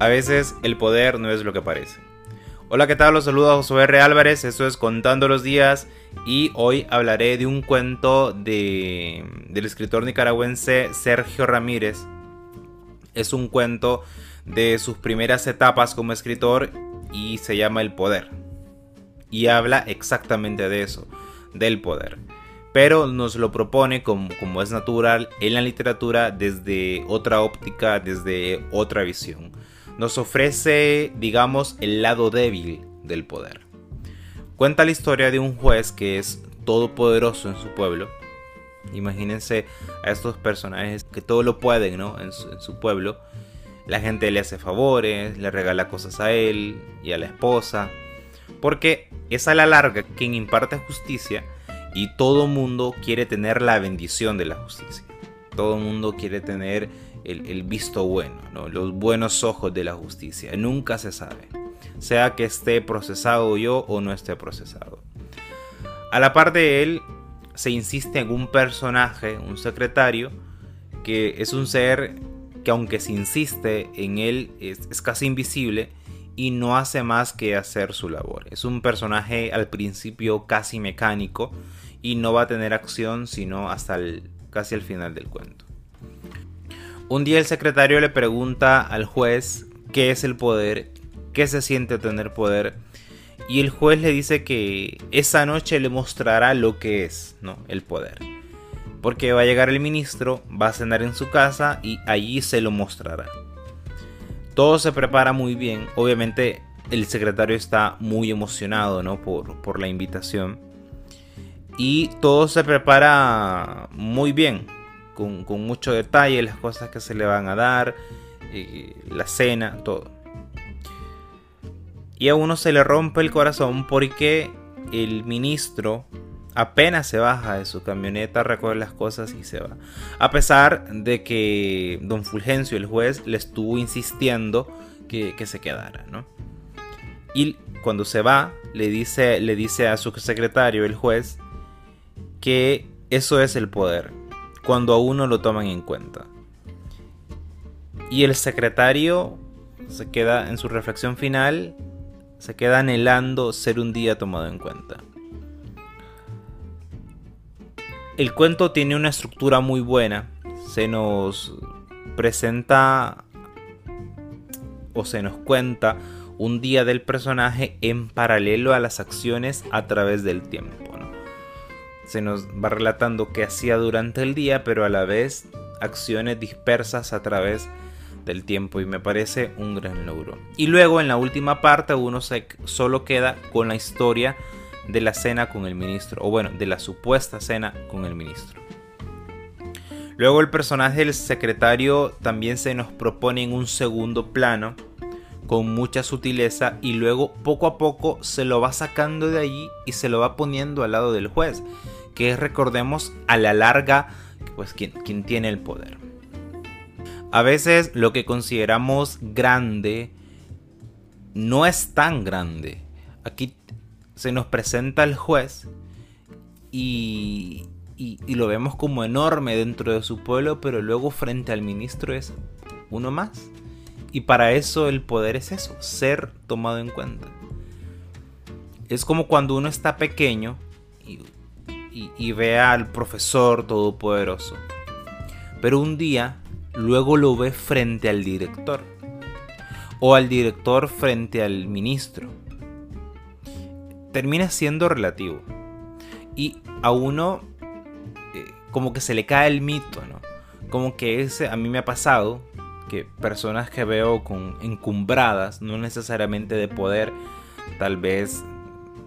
A veces el poder no es lo que parece. Hola, ¿qué tal? Los saludos a Josué R. Álvarez, esto es Contando los Días y hoy hablaré de un cuento de, del escritor nicaragüense Sergio Ramírez. Es un cuento de sus primeras etapas como escritor y se llama El Poder. Y habla exactamente de eso, del poder. Pero nos lo propone como, como es natural en la literatura desde otra óptica, desde otra visión nos ofrece, digamos, el lado débil del poder. Cuenta la historia de un juez que es todopoderoso en su pueblo. Imagínense a estos personajes que todo lo pueden, ¿no? En su, pueblo. La gente le hace favores, le regala cosas a él y a la esposa. Porque es a la larga quien imparte justicia y todo mundo quiere tener la bendición de la justicia. Todo mundo quiere tener el, visto bueno, los buenos ojos de la justicia. Nunca se sabe, sea que esté procesado yo o no esté procesado. A la par de él, se insiste en un personaje, un secretario, que es un ser que aunque se insiste en él, es, casi invisible y no hace más que hacer su labor. Es un personaje al principio casi mecánico y no va a tener acción sino hasta casi el final del cuento. Un día el secretario le pregunta al juez qué es el poder, qué se siente tener poder. Y el juez le dice que esa noche le mostrará lo que es, ¿no? El poder. Porque va a llegar el ministro, va a cenar en su casa y allí se lo mostrará. Todo se prepara muy bien. Obviamente el secretario está muy emocionado, ¿no? Por, por la invitación. Y todo se prepara muy bien con, mucho detalle las cosas que se le van a dar, la cena, todo. Y a uno se le rompe el corazón porque el ministro apenas se baja de su camioneta, recoge las cosas y se va. A pesar de que don Fulgencio, el juez, le estuvo insistiendo que, se quedara, ¿no? Y cuando se va, le dice, le dice a su secretario, el juez, que eso es el poder, cuando a uno lo toman en cuenta. Y el secretario se queda en su reflexión final, se queda anhelando ser un día tomado en cuenta. El cuento tiene una estructura muy buena, se nos presenta o se nos cuenta un día del personaje en paralelo a las acciones a través del tiempo se nos va relatando qué hacía durante el día, pero a la vez acciones dispersas a través del tiempo y me parece un gran logro. Y luego en la última parte uno se solo queda con la historia de la cena con el ministro, o bueno, de la supuesta cena con el ministro. Luego el personaje del secretario también se nos propone en un segundo plano con mucha sutileza y luego poco a poco se lo va sacando de allí y se lo va poniendo al lado del juez que recordemos, a la larga, pues quien, quien tiene el poder. A veces lo que consideramos grande no es tan grande. Aquí se nos presenta el juez y, y, y, lo vemos como enorme dentro de su pueblo, pero luego frente al ministro es uno más. Y para eso el poder es eso, ser tomado en cuenta. Es como cuando uno está pequeño y y, ve al profesor todopoderoso. Pero un día luego lo ve frente al director. O al director frente al ministro. Termina siendo relativo. Y a uno eh, como que se le cae el mito, ¿no? Como que ese, a mí me ha pasado que personas que veo con encumbradas, no necesariamente de poder, tal vez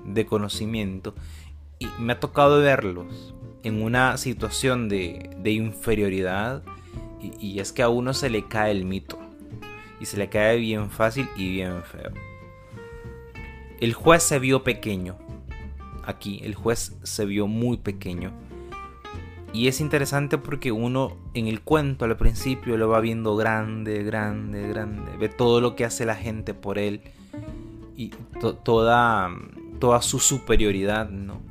de conocimiento, y me ha tocado verlos en una situación de, inferioridad y, es que a uno se le cae el mito y se le cae bien fácil y bien feo. El juez se vio pequeño. Aquí el juez se vio muy pequeño. Y es interesante porque uno en el cuento al principio lo va viendo grande, grande, grande. Ve todo lo que hace la gente por él. Y toda, toda su superioridad, ¿no?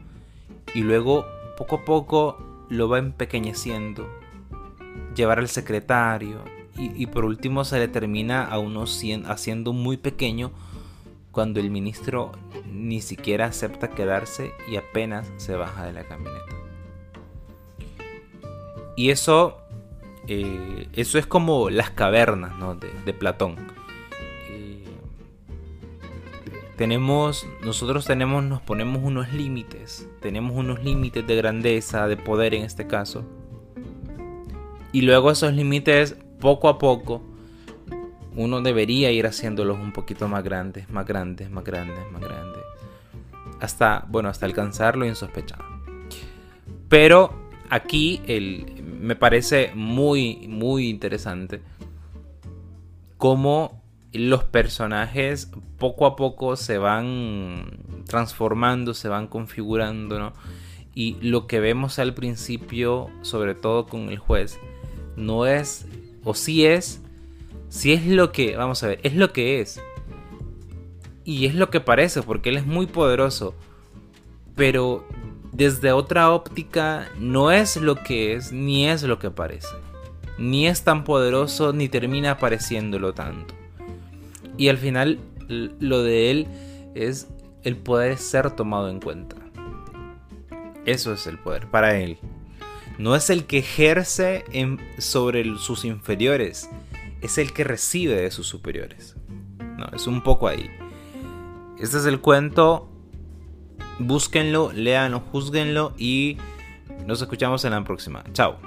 Y luego poco a poco lo va empequeñeciendo, llevar al secretario y, por último se le termina a uno haciendo muy pequeño cuando el ministro ni siquiera acepta quedarse y apenas se baja de la camioneta. Y eso, eh, eso es como las cavernas de, Platón. Tenemos, nosotros tenemos, nos ponemos unos límites, tenemos unos límites de grandeza, de poder en este caso. Y luego esos límites, poco a poco, uno debería ir haciéndolos un poquito más grandes, más grandes, más grandes, más grandes. Hasta, bueno, hasta alcanzar lo insospechado. Pero aquí el, me parece muy, muy interesante cómo los personajes poco a poco se van transformando, se van configurando, ¿no? Y lo que vemos al principio, sobre todo con el juez, no es, o sí es, si es lo que, vamos a ver, es lo que es. Y es lo que parece, porque él es muy poderoso. Pero desde otra óptica no es lo que es ni es lo que parece. Ni es tan poderoso ni termina pareciéndolo tanto. Y al final lo de él es el poder ser tomado en cuenta. Eso es el poder para él. No es el que ejerce sobre sus inferiores, es el que recibe de sus superiores. No, es un poco ahí. Este es el cuento Búsquenlo, léanlo, juzguenlo y nos escuchamos en la próxima. Chao.